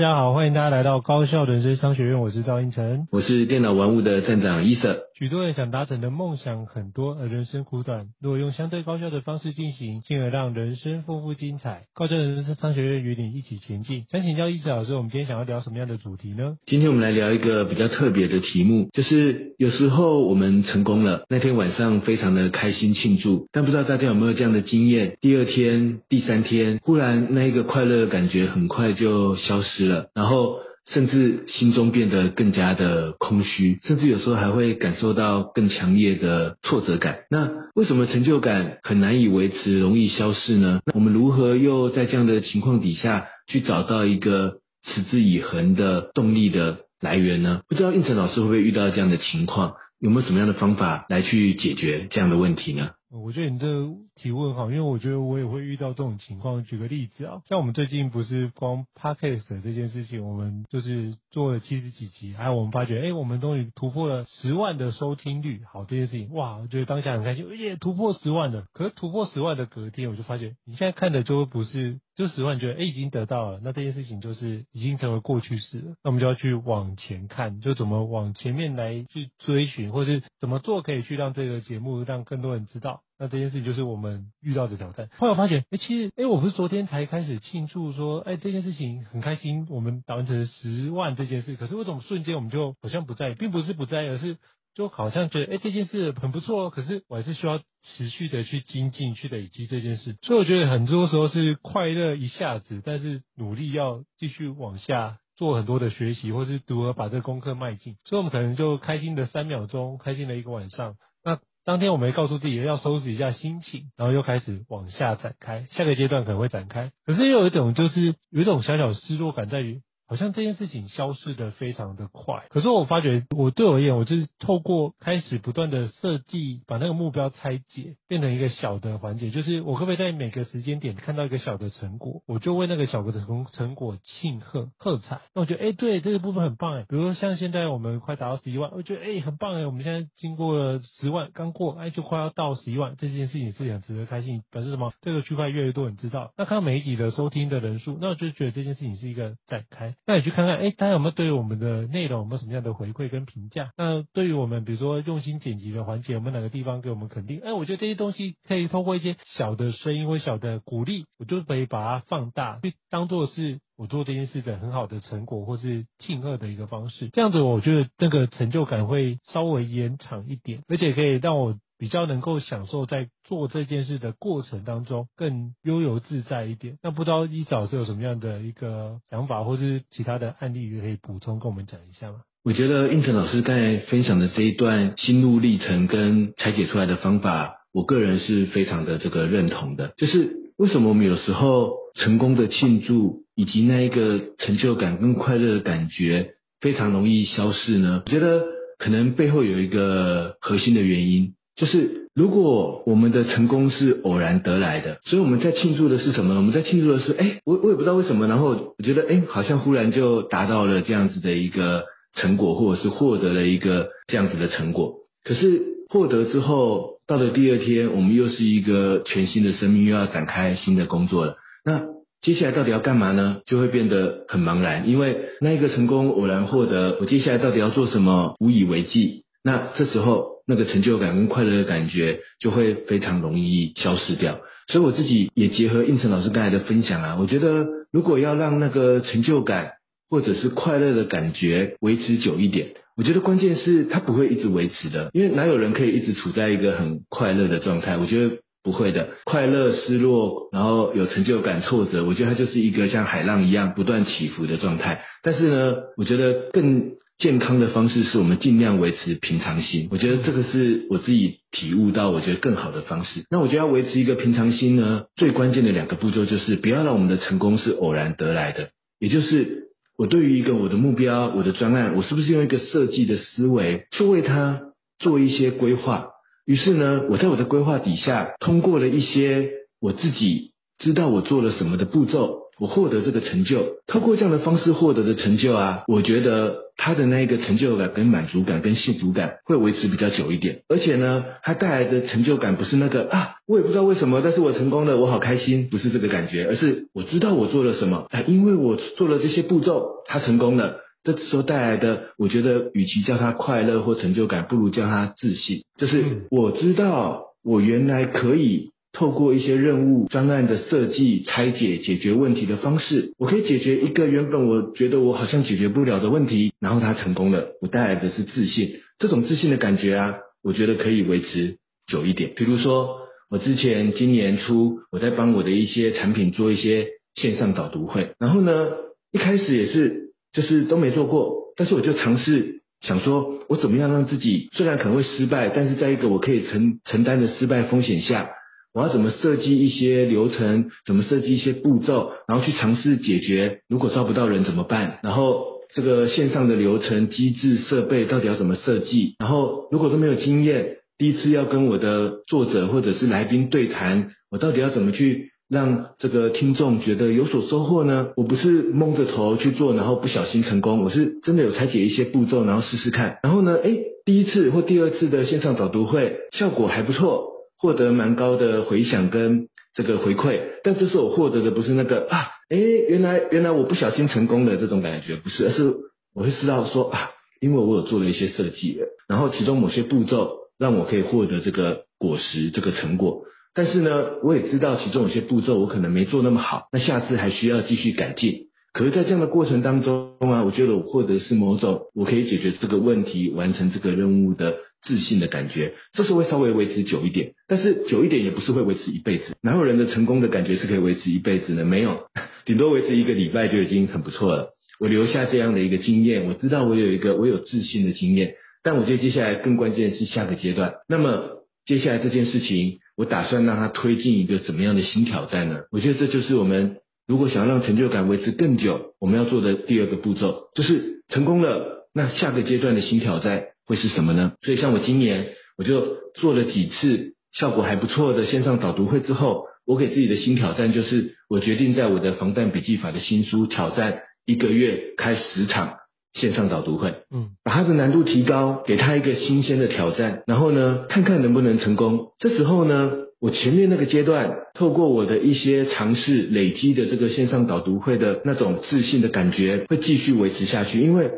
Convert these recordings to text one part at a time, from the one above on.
大家好，欢迎大家来到高效人生商学院，我是赵英成，我是电脑玩物的站长伊瑟。许多人想达成的梦想很多，而人生苦短。如果用相对高效的方式进行，进而让人生丰富精彩。高效人生商学院与你一起前进。想请教伊瑟老师，我们今天想要聊什么样的主题呢？今天我们来聊一个比较特别的题目，就是有时候我们成功了，那天晚上非常的开心庆祝，但不知道大家有没有这样的经验？第二天、第三天，忽然那一个快乐的感觉很快就消失了，然后。甚至心中变得更加的空虚，甚至有时候还会感受到更强烈的挫折感。那为什么成就感很难以维持，容易消逝呢？那我们如何又在这样的情况底下去找到一个持之以恒的动力的来源呢？不知道应成老师会不会遇到这样的情况？有没有什么样的方法来去解决这样的问题呢？我觉得你这个提问好，因为我觉得我也会遇到这种情况。举个例子啊，像我们最近不是光 Podcast 这件事情，我们就是做了七十几集，还有我们发觉，哎，我们终于突破了十万的收听率。好，这件事情，哇，我觉得当下很开心，而且突破十万的。可是突破十万的隔天，我就发觉，你现在看的就不是就十万，觉得哎已经得到了，那这件事情就是已经成为过去式了。那我们就要去往前看，就怎么往前面来去追寻，或是怎么做可以去让这个节目让更多人知道。那这件事情就是我们遇到的挑战。后来我发觉，哎，其实，哎，我不是昨天才开始庆祝说，哎，这件事情很开心，我们达成十万这件事。可是为什么瞬间我们就好像不在意，并不是不在，而是就好像觉得，哎，这件事很不错。可是我还是需要持续的去精进、去累积这件事。所以我觉得很多时候是快乐一下子，但是努力要继续往下做很多的学习，或是如何把这个功课迈进。所以我们可能就开心的三秒钟，开心了一个晚上。那当天我们告诉自己要收拾一下心情，然后又开始往下展开，下个阶段可能会展开。可是又有一种就是有一种小小失落感在于。好像这件事情消失的非常的快，可是我发觉我对我而言，我就是透过开始不断的设计，把那个目标拆解，变成一个小的环节，就是我可不可以在每个时间点看到一个小的成果，我就为那个小的成成果庆贺喝彩。那我觉得，哎，对，这个部分很棒哎。比如说像现在我们快达到十一万，我觉得哎很棒哎。我们现在经过了十万，刚过，哎就快要到十一万，这件事情是很值得开心。表示什么？这个区块越来越多人知道。那看到每一集的收听的人数，那我就觉得这件事情是一个展开。那你去看看，哎，大家有没有对于我们的内容有没有什么样的回馈跟评价？那对于我们，比如说用心剪辑的环节，有没有哪个地方给我们肯定？哎，我觉得这些东西可以通过一些小的声音或小的鼓励，我就可以把它放大，去当做是我做这件事的很好的成果，或是庆贺的一个方式。这样子，我觉得那个成就感会稍微延长一点，而且可以让我。比较能够享受在做这件事的过程当中更悠游自在一点。那不知道伊瑟老师有什么样的一个想法，或是其他的案例可以补充跟我们讲一下吗？我觉得应成老师刚才分享的这一段心路历程跟拆解出来的方法，我个人是非常的这个认同的。就是为什么我们有时候成功的庆祝以及那一个成就感跟快乐的感觉非常容易消逝呢？我觉得可能背后有一个核心的原因。就是如果我们的成功是偶然得来的，所以我们在庆祝的是什么呢？我们在庆祝的是，哎，我我也不知道为什么，然后我觉得，哎，好像忽然就达到了这样子的一个成果，或者是获得了一个这样子的成果。可是获得之后，到了第二天，我们又是一个全新的生命，又要展开新的工作了。那接下来到底要干嘛呢？就会变得很茫然，因为那一个成功偶然获得，我接下来到底要做什么，无以为继。那这时候。那个成就感跟快乐的感觉就会非常容易消失掉，所以我自己也结合应成老师刚才的分享啊，我觉得如果要让那个成就感或者是快乐的感觉维持久一点，我觉得关键是它不会一直维持的，因为哪有人可以一直处在一个很快乐的状态？我觉得不会的，快乐、失落，然后有成就感、挫折，我觉得它就是一个像海浪一样不断起伏的状态。但是呢，我觉得更健康的方式是我们尽量维持平常心，我觉得这个是我自己体悟到，我觉得更好的方式。那我觉得要维持一个平常心呢，最关键的两个步骤就是不要让我们的成功是偶然得来的，也就是我对于一个我的目标、我的专案，我是不是用一个设计的思维去为它做一些规划？于是呢，我在我的规划底下，通过了一些我自己知道我做了什么的步骤。我获得这个成就，透过这样的方式获得的成就啊，我觉得他的那个成就感、跟满足感、跟幸福感会维持比较久一点。而且呢，他带来的成就感不是那个啊，我也不知道为什么，但是我成功了，我好开心，不是这个感觉，而是我知道我做了什么，啊，因为我做了这些步骤，他成功了。这时候带来的，我觉得与其叫他快乐或成就感，不如叫他自信。就是我知道我原来可以。透过一些任务专案的设计、拆解、解决问题的方式，我可以解决一个原本我觉得我好像解决不了的问题，然后它成功了，我带来的是自信。这种自信的感觉啊，我觉得可以维持久一点。比如说，我之前今年初我在帮我的一些产品做一些线上导读会，然后呢，一开始也是就是都没做过，但是我就尝试想说，我怎么样让自己虽然可能会失败，但是在一个我可以承承担的失败风险下。我要怎么设计一些流程，怎么设计一些步骤，然后去尝试解决。如果招不到人怎么办？然后这个线上的流程、机制、设备到底要怎么设计？然后如果都没有经验，第一次要跟我的作者或者是来宾对谈，我到底要怎么去让这个听众觉得有所收获呢？我不是蒙着头去做，然后不小心成功，我是真的有拆解一些步骤，然后试试看。然后呢，诶，第一次或第二次的线上早读会效果还不错。获得蛮高的回响跟这个回馈，但这是我获得的不是那个啊，诶，原来原来我不小心成功的这种感觉，不是，而是我会知道说啊，因为我有做了一些设计，然后其中某些步骤让我可以获得这个果实这个成果，但是呢，我也知道其中有些步骤我可能没做那么好，那下次还需要继续改进。可是，在这样的过程当中啊，我觉得我获得是某种我可以解决这个问题、完成这个任务的自信的感觉，这是会稍微维持久一点。但是久一点也不是会维持一辈子。哪有人的成功的感觉是可以维持一辈子呢？没有，顶多维持一个礼拜就已经很不错了。我留下这样的一个经验，我知道我有一个我有自信的经验。但我觉得接下来更关键的是下个阶段。那么接下来这件事情，我打算让它推进一个怎么样的新挑战呢？我觉得这就是我们。如果想要让成就感维持更久，我们要做的第二个步骤就是成功了。那下个阶段的新挑战会是什么呢？所以像我今年我就做了几次效果还不错的线上导读会之后，我给自己的新挑战就是，我决定在我的防弹笔记法的新书挑战一个月开十场线上导读会，嗯，把它的难度提高，给他一个新鲜的挑战，然后呢，看看能不能成功。这时候呢。我前面那个阶段，透过我的一些尝试累积的这个线上导读会的那种自信的感觉，会继续维持下去，因为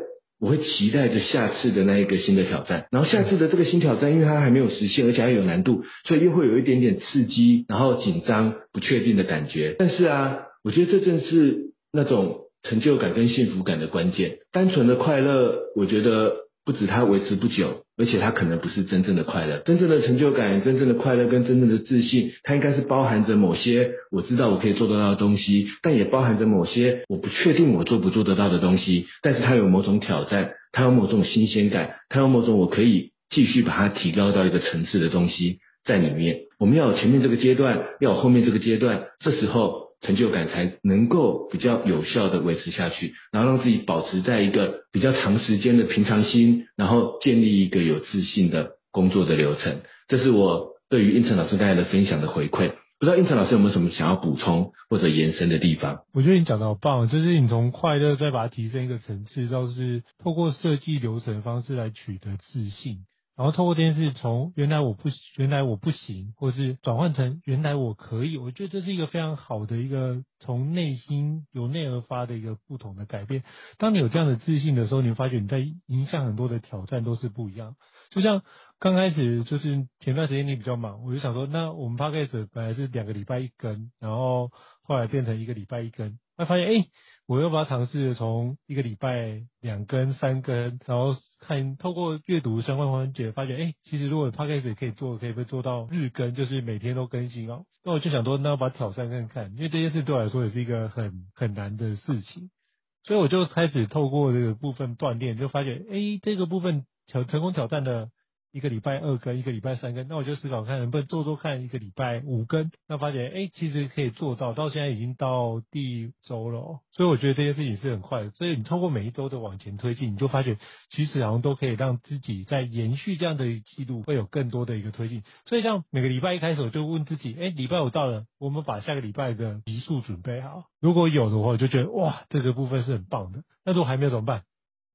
我会期待着下次的那一个新的挑战。然后下次的这个新挑战，因为它还没有实现，而且还有难度，所以又会有一点点刺激，然后紧张、不确定的感觉。但是啊，我觉得这正是那种成就感跟幸福感的关键。单纯的快乐，我觉得。不止它维持不久，而且它可能不是真正的快乐。真正的成就感、真正的快乐跟真正的自信，它应该是包含着某些我知道我可以做得到的东西，但也包含着某些我不确定我做不做得到的东西。但是它有某种挑战，它有某种新鲜感，它有某种我可以继续把它提高到一个层次的东西在里面。我们要有前面这个阶段，要有后面这个阶段，这时候。成就感才能够比较有效的维持下去，然后让自己保持在一个比较长时间的平常心，然后建立一个有自信的工作的流程。这是我对于应成老师刚才的分享的回馈。不知道应成老师有没有什么想要补充或者延伸的地方？我觉得你讲的好棒，就是你从快乐再把它提升一个层次，就是透过设计流程方式来取得自信。然后透过这件事，从原来我不原来我不行，或是转换成原来我可以，我觉得这是一个非常好的一个从内心由内而发的一个不同的改变。当你有这样的自信的时候，你会发觉你在迎向很多的挑战都是不一样。就像刚开始就是前段时间你比较忙，我就想说，那我们 Podcast 本来是两个礼拜一更，然后后来变成一个礼拜一更，那发现哎。诶我又把它尝试从一个礼拜两更、三更，然后看透过阅读相关环节，发现哎，其实如果 Podcast 也可以做，可以被做到日更，就是每天都更新哦。那我就想说，那我把挑战看看，因为这件事对我来说也是一个很很难的事情。所以我就开始透过这个部分锻炼，就发觉，哎，这个部分挑成功挑战的。一个礼拜二更，一个礼拜三更，那我就思考看能不能做做看，一个礼拜五更，那发现哎，其实可以做到，到现在已经到第周了，所以我觉得这件事情是很快的，所以你通过每一周的往前推进，你就发觉其实好像都可以让自己在延续这样的记录，会有更多的一个推进。所以像每个礼拜一开始，我就问自己，哎，礼拜五到了，我们把下个礼拜的集数准备好，如果有的话，我就觉得哇，这个部分是很棒的。那如果还没有怎么办？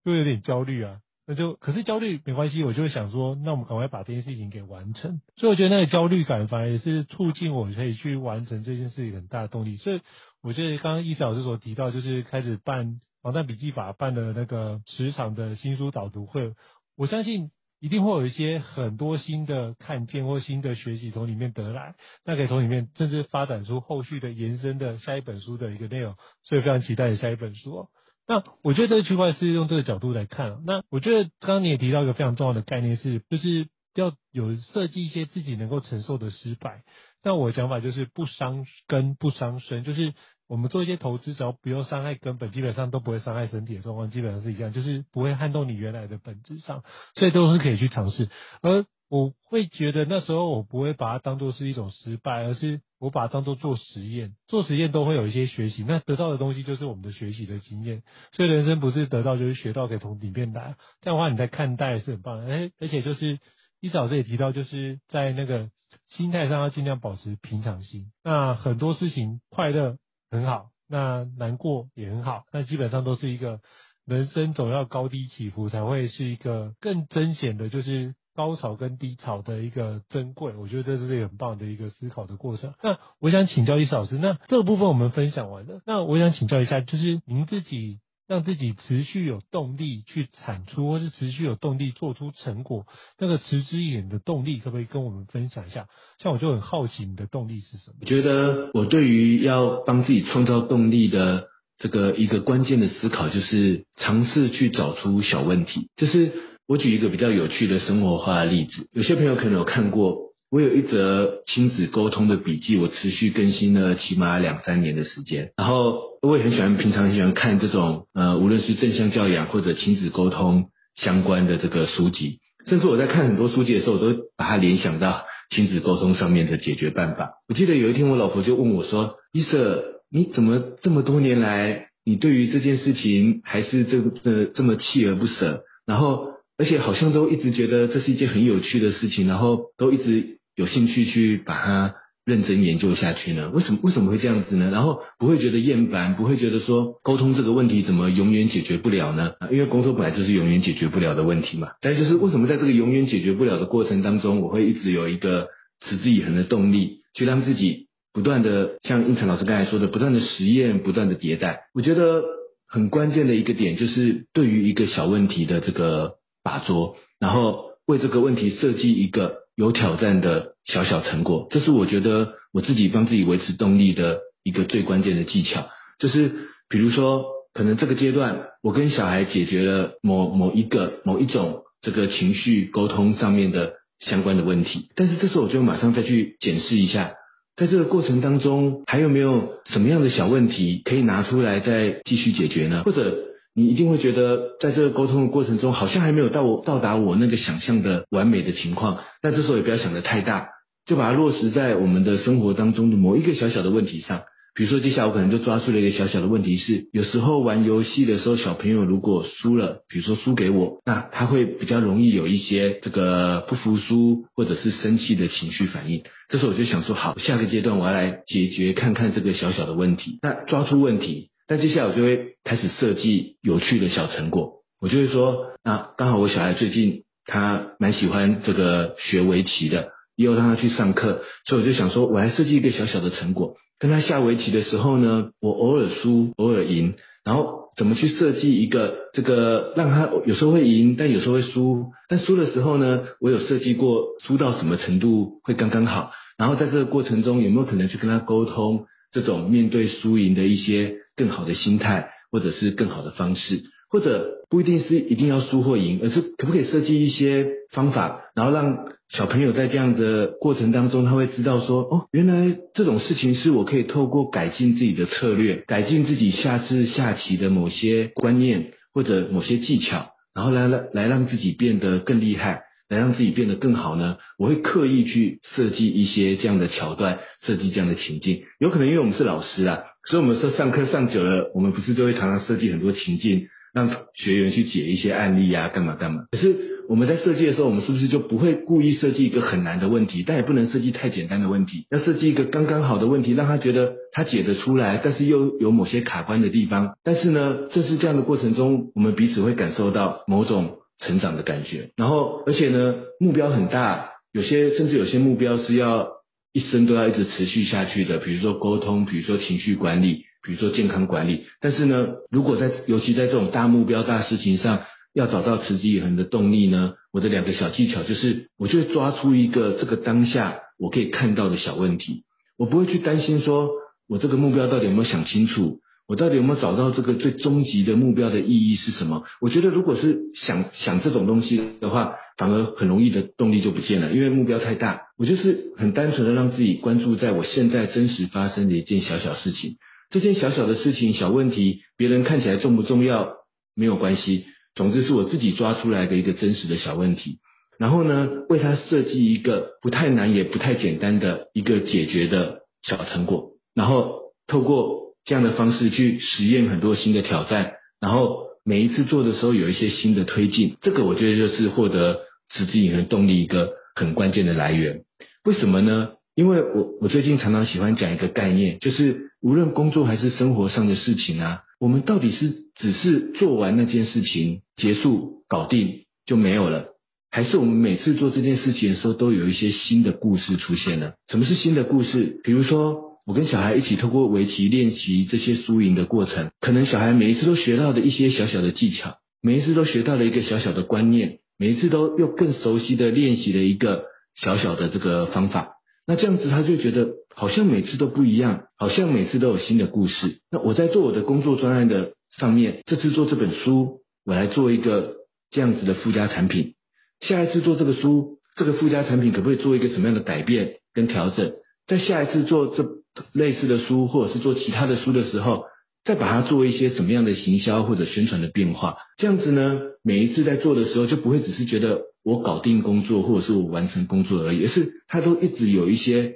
就有点焦虑啊。那就可是焦虑没关系，我就会想说，那我们赶快把这件事情给完成。所以我觉得那个焦虑感反而也是促进我可以去完成这件事情很大的动力。所以我觉得刚刚伊思老师所提到，就是开始办防弹笔记法办的那个十场的新书导读会，我相信一定会有一些很多新的看见或新的学习从里面得来，那可以从里面甚至发展出后续的延伸的下一本书的一个内容。所以非常期待下一本书哦。那我觉得这个区块是用这个角度来看。那我觉得刚刚你也提到一个非常重要的概念是，就是要有设计一些自己能够承受的失败。那我的想法就是不伤根不伤身，就是我们做一些投资，只要不用伤害根本，基本上都不会伤害身体的状况，基本上是一样，就是不会撼动你原来的本质上，所以都是可以去尝试。而我会觉得那时候我不会把它当做是一种失败，而是我把它当做做实验，做实验都会有一些学习，那得到的东西就是我们的学习的经验。所以人生不是得到就是学到，可以从里面来。这样的话你在看待是很棒的，而且就是伊思老师也提到，就是在那个心态上要尽量保持平常心。那很多事情快乐很好，那难过也很好，那基本上都是一个人生总要高低起伏才会是一个更彰显的，就是。高潮跟低潮的一个珍贵，我觉得这是一个很棒的一个思考的过程。那我想请教一思老师，那这个部分我们分享完了，那我想请教一下，就是您自己让自己持续有动力去产出，或是持续有动力做出成果，那个持之以恒的动力，可不可以跟我们分享一下？像我就很好奇，你的动力是什么？我觉得我对于要帮自己创造动力的这个一个关键的思考，就是尝试去找出小问题，就是。我举一个比较有趣的生活化的例子，有些朋友可能有看过，我有一则亲子沟通的笔记，我持续更新了起码两三年的时间。然后我也很喜欢，平常很喜欢看这种呃，无论是正向教养或者亲子沟通相关的这个书籍，甚至我在看很多书籍的时候，我都把它联想到亲子沟通上面的解决办法。我记得有一天，我老婆就问我说：“伊瑟，你怎么这么多年来，你对于这件事情还是这个这么锲而不舍？”然后。而且好像都一直觉得这是一件很有趣的事情，然后都一直有兴趣去把它认真研究下去呢？为什么为什么会这样子呢？然后不会觉得厌烦，不会觉得说沟通这个问题怎么永远解决不了呢？因为沟通本来就是永远解决不了的问题嘛。但就是为什么在这个永远解决不了的过程当中，我会一直有一个持之以恒的动力，去让自己不断的像胤丞老师刚才说的，不断的实验，不断的迭代。我觉得很关键的一个点就是对于一个小问题的这个。把捉，然后为这个问题设计一个有挑战的小小成果，这是我觉得我自己帮自己维持动力的一个最关键的技巧。就是比如说，可能这个阶段我跟小孩解决了某某一个某一种这个情绪沟通上面的相关的问题，但是这时候我就马上再去检视一下，在这个过程当中还有没有什么样的小问题可以拿出来再继续解决呢？或者你一定会觉得，在这个沟通的过程中，好像还没有到我到达我那个想象的完美的情况。但这时候也不要想得太大，就把它落实在我们的生活当中的某一个小小的问题上。比如说，接下来我可能就抓住了一个小小的问题是：有时候玩游戏的时候，小朋友如果输了，比如说输给我，那他会比较容易有一些这个不服输或者是生气的情绪反应。这时候我就想说，好，下个阶段我要来解决看看这个小小的问题。那抓出问题。但接下来我就会开始设计有趣的小成果，我就会说，啊，刚好我小孩最近他蛮喜欢这个学围棋的，也有让他去上课，所以我就想说，我来设计一个小小的成果，跟他下围棋的时候呢，我偶尔输，偶尔赢，然后怎么去设计一个这个让他有时候会赢，但有时候会输，但输的时候呢，我有设计过输到什么程度会刚刚好，然后在这个过程中有没有可能去跟他沟通这种面对输赢的一些。更好的心态，或者是更好的方式，或者不一定是一定要输或赢，而是可不可以设计一些方法，然后让小朋友在这样的过程当中，他会知道说，哦，原来这种事情是我可以透过改进自己的策略，改进自己下次下棋的某些观念或者某些技巧，然后来来来让自己变得更厉害，来让自己变得更好呢？我会刻意去设计一些这样的桥段，设计这样的情境。有可能因为我们是老师啊，所以我们说上课上久了，我们不是都会常常设计很多情境。让学员去解一些案例啊，干嘛干嘛。可是我们在设计的时候，我们是不是就不会故意设计一个很难的问题？但也不能设计太简单的问题，要设计一个刚刚好的问题，让他觉得他解得出来，但是又有某些卡关的地方。但是呢，正是这样的过程中，我们彼此会感受到某种成长的感觉。然后，而且呢，目标很大，有些甚至有些目标是要一生都要一直持续下去的，比如说沟通，比如说情绪管理。比如说健康管理，但是呢，如果在尤其在这种大目标、大事情上，要找到持之以恒的动力呢，我的两个小技巧就是，我就会抓出一个这个当下我可以看到的小问题，我不会去担心说我这个目标到底有没有想清楚，我到底有没有找到这个最终极的目标的意义是什么？我觉得如果是想想这种东西的话，反而很容易的动力就不见了，因为目标太大。我就是很单纯的让自己关注在我现在真实发生的一件小小事情。这件小小的事情、小问题，别人看起来重不重要没有关系。总之是我自己抓出来的一个真实的小问题，然后呢，为它设计一个不太难也不太简单的一个解决的小成果，然后透过这样的方式去实验很多新的挑战，然后每一次做的时候有一些新的推进，这个我觉得就是获得持之以恒动力一个很关键的来源。为什么呢？因为我我最近常常喜欢讲一个概念，就是无论工作还是生活上的事情啊，我们到底是只是做完那件事情结束搞定就没有了，还是我们每次做这件事情的时候都有一些新的故事出现呢？什么是新的故事？比如说我跟小孩一起透过围棋练习这些输赢的过程，可能小孩每一次都学到的一些小小的技巧，每一次都学到了一个小小的观念，每一次都又更熟悉的练习了一个小小的这个方法。那这样子，他就觉得好像每次都不一样，好像每次都有新的故事。那我在做我的工作专案的上面，这次做这本书，我来做一个这样子的附加产品。下一次做这个书，这个附加产品可不可以做一个什么样的改变跟调整？在下一次做这类似的书，或者是做其他的书的时候，再把它做一些什么样的行销或者宣传的变化。这样子呢，每一次在做的时候，就不会只是觉得。我搞定工作，或者是我完成工作而已，而是他都一直有一些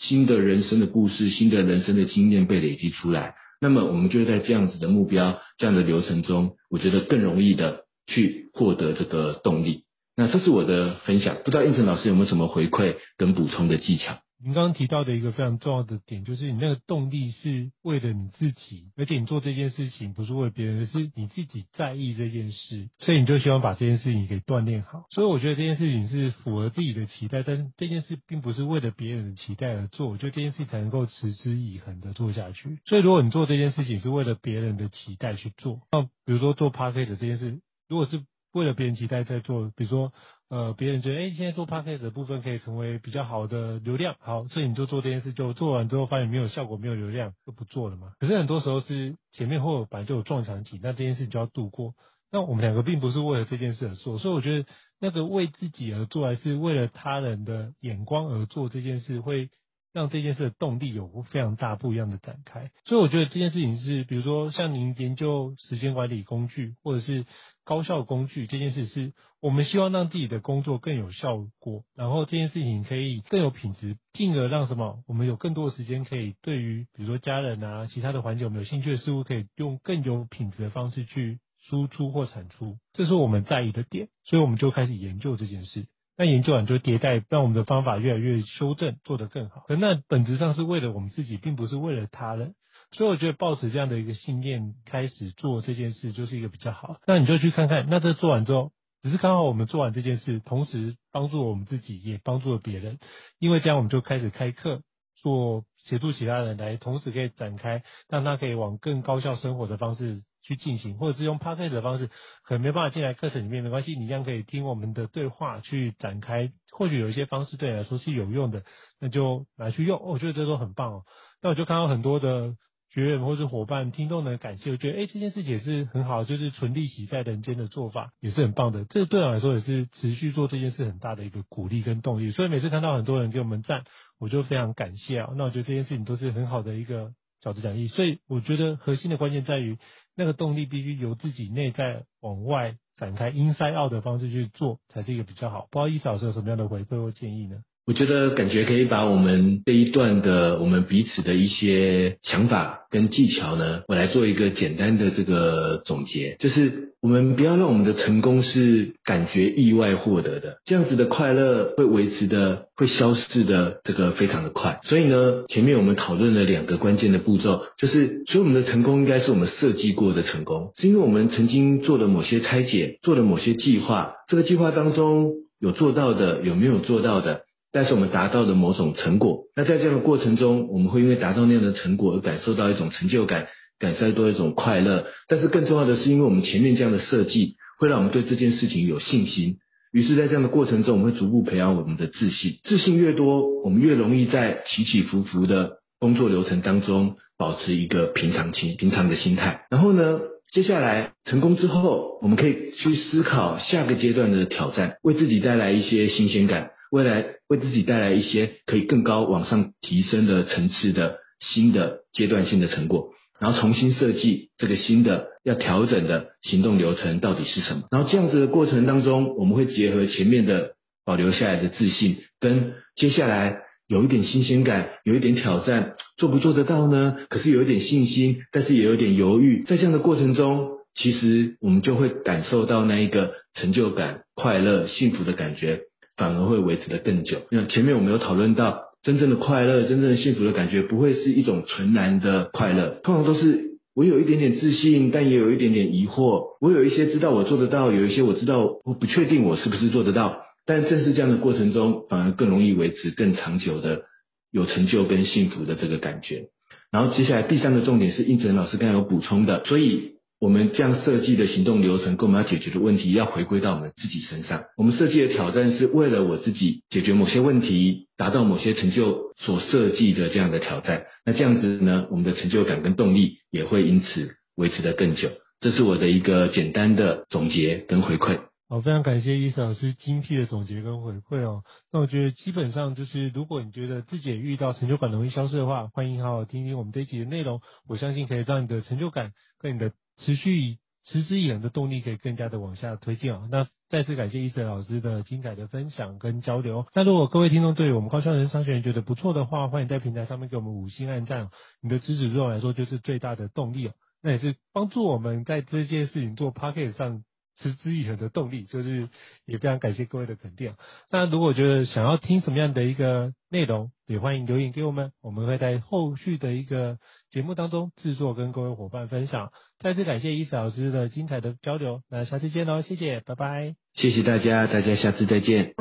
新的人生的故事、新的人生的经验被累积出来。那么，我们就在这样子的目标、这样的流程中，我觉得更容易的去获得这个动力。那这是我的分享，不知道应成老师有没有什么回馈跟补充的技巧？您刚刚提到的一个非常重要的点，就是你那个动力是为了你自己，而且你做这件事情不是为别人，而是你自己在意这件事，所以你就希望把这件事情给锻炼好。所以我觉得这件事情是符合自己的期待，但是这件事并不是为了别人的期待而做，我觉得这件事才能够持之以恒的做下去。所以如果你做这件事情是为了别人的期待去做，那比如说做 Podcast 这件事，如果是为了别人期待在做，比如说。呃，别人觉得，哎，现在做 podcast 的部分可以成为比较好的流量，好，所以你就做这件事，就做完之后发现没有效果，没有流量，就不做了嘛。可是很多时候是前面或者本来就有撞墙期，那这件事就要度过。那我们两个并不是为了这件事而做，所以我觉得那个为自己而做，还是为了他人的眼光而做这件事，会。让这件事的动力有非常大不一样的展开，所以我觉得这件事情是，比如说像您研究时间管理工具或者是高效工具这件事，是我们希望让自己的工作更有效果，然后这件事情可以更有品质，进而让什么，我们有更多的时间可以对于比如说家人啊、其他的环节我们有兴趣的事物，可以用更有品质的方式去输出或产出，这是我们在意的点，所以我们就开始研究这件事。那研究完就迭代，让我们的方法越来越修正，做得更好。可那本质上是为了我们自己，并不是为了他人。所以我觉得抱持这样的一个信念开始做这件事，就是一个比较好。那你就去看看，那这做完之后，只是刚好我们做完这件事，同时帮助我们自己，也帮助了别人。因为这样，我们就开始开课，做协助其他人来，同时可以展开，让他可以往更高效生活的方式。去进行，或者是用 podcast 的方式，可能没办法进来课程里面，没关系，你一样可以听我们的对话去展开。或许有一些方式对你来说是有用的，那就拿去用。我觉得这都很棒哦。那我就看到很多的学员或是伙伴听都能感谢，我觉得哎这件事情也是很好，就是纯利息在人间的做法也是很棒的。这对我来说也是持续做这件事很大的一个鼓励跟动力。所以每次看到很多人给我们赞，我就非常感谢啊。那我觉得这件事情都是很好的一个小的奖励。所以我觉得核心的关键在于那个动力必须由自己内在往外展开，inside out 的方式去做才是一个比较好。不知道伊嫂老师有什么样的回馈或建议呢？我觉得感觉可以把我们这一段的我们彼此的一些想法跟技巧呢，我来做一个简单的这个总结，就是我们不要让我们的成功是感觉意外获得的，这样子的快乐会维持的，会消失的，这个非常的快。所以呢，前面我们讨论了两个关键的步骤，就是所以我们的成功应该是我们设计过的成功，是因为我们曾经做了某些拆解，做了某些计划，这个计划当中有做到的，有没有做到的？但是我们达到的某种成果，那在这样的过程中，我们会因为达到那样的成果而感受到一种成就感，感受到一种快乐。但是更重要的是，因为我们前面这样的设计，会让我们对这件事情有信心。于是，在这样的过程中，我们会逐步培养我们的自信。自信越多，我们越容易在起起伏伏的工作流程当中保持一个平常心、平常的心态。然后呢，接下来成功之后，我们可以去思考下个阶段的挑战，为自己带来一些新鲜感。未来为自己带来一些可以更高往上提升的层次的新的阶段性的成果，然后重新设计这个新的要调整的行动流程到底是什么？然后这样子的过程当中，我们会结合前面的保留下来的自信，跟接下来有一点新鲜感，有一点挑战，做不做得到呢？可是有一点信心，但是也有点犹豫。在这样的过程中，其实我们就会感受到那一个成就感、快乐、幸福的感觉。反而会维持得更久。那前面我们有讨论到，真正的快乐、真正的幸福的感觉，不会是一种纯然的快乐，通常都是我有一点点自信，但也有一点点疑惑。我有一些知道我做得到，有一些我知道我不确定我是不是做得到。但正是这样的过程中，反而更容易维持更长久的有成就跟幸福的这个感觉。然后接下来第三个重点是胤丞老师刚才有补充的，所以。我们这样设计的行动流程，跟我们要解决的问题，要回归到我们自己身上。我们设计的挑战是为了我自己解决某些问题，达到某些成就所设计的这样的挑战。那这样子呢，我们的成就感跟动力也会因此维持得更久。这是我的一个简单的总结跟回馈。好，非常感谢伊嫂老师精辟的总结跟回馈哦。那我觉得基本上就是，如果你觉得自己也遇到成就感容易消失的话，欢迎好好听听我们这一集的内容。我相信可以让你的成就感跟你的持续以持之以恒的动力可以更加的往下推进啊！那再次感谢伊泽老师的精彩的分享跟交流。那如果各位听众对我们高校人商学院觉得不错的话，欢迎在平台上面给我们五星按赞，你的支持对我来说就是最大的动力哦。那也是帮助我们在这件事情做 p o c k e t 上持之以恒的动力，就是也非常感谢各位的肯定。那如果觉得想要听什么样的一个内容，也欢迎留言给我们，我们会在后续的一个节目当中制作跟各位伙伴分享。再次感谢伊嫂老师的精彩的交流，那下次见喽，谢谢，拜拜。谢谢大家，大家下次再见。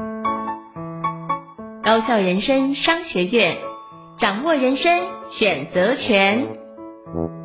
高校人生商学院，掌握人生选择权。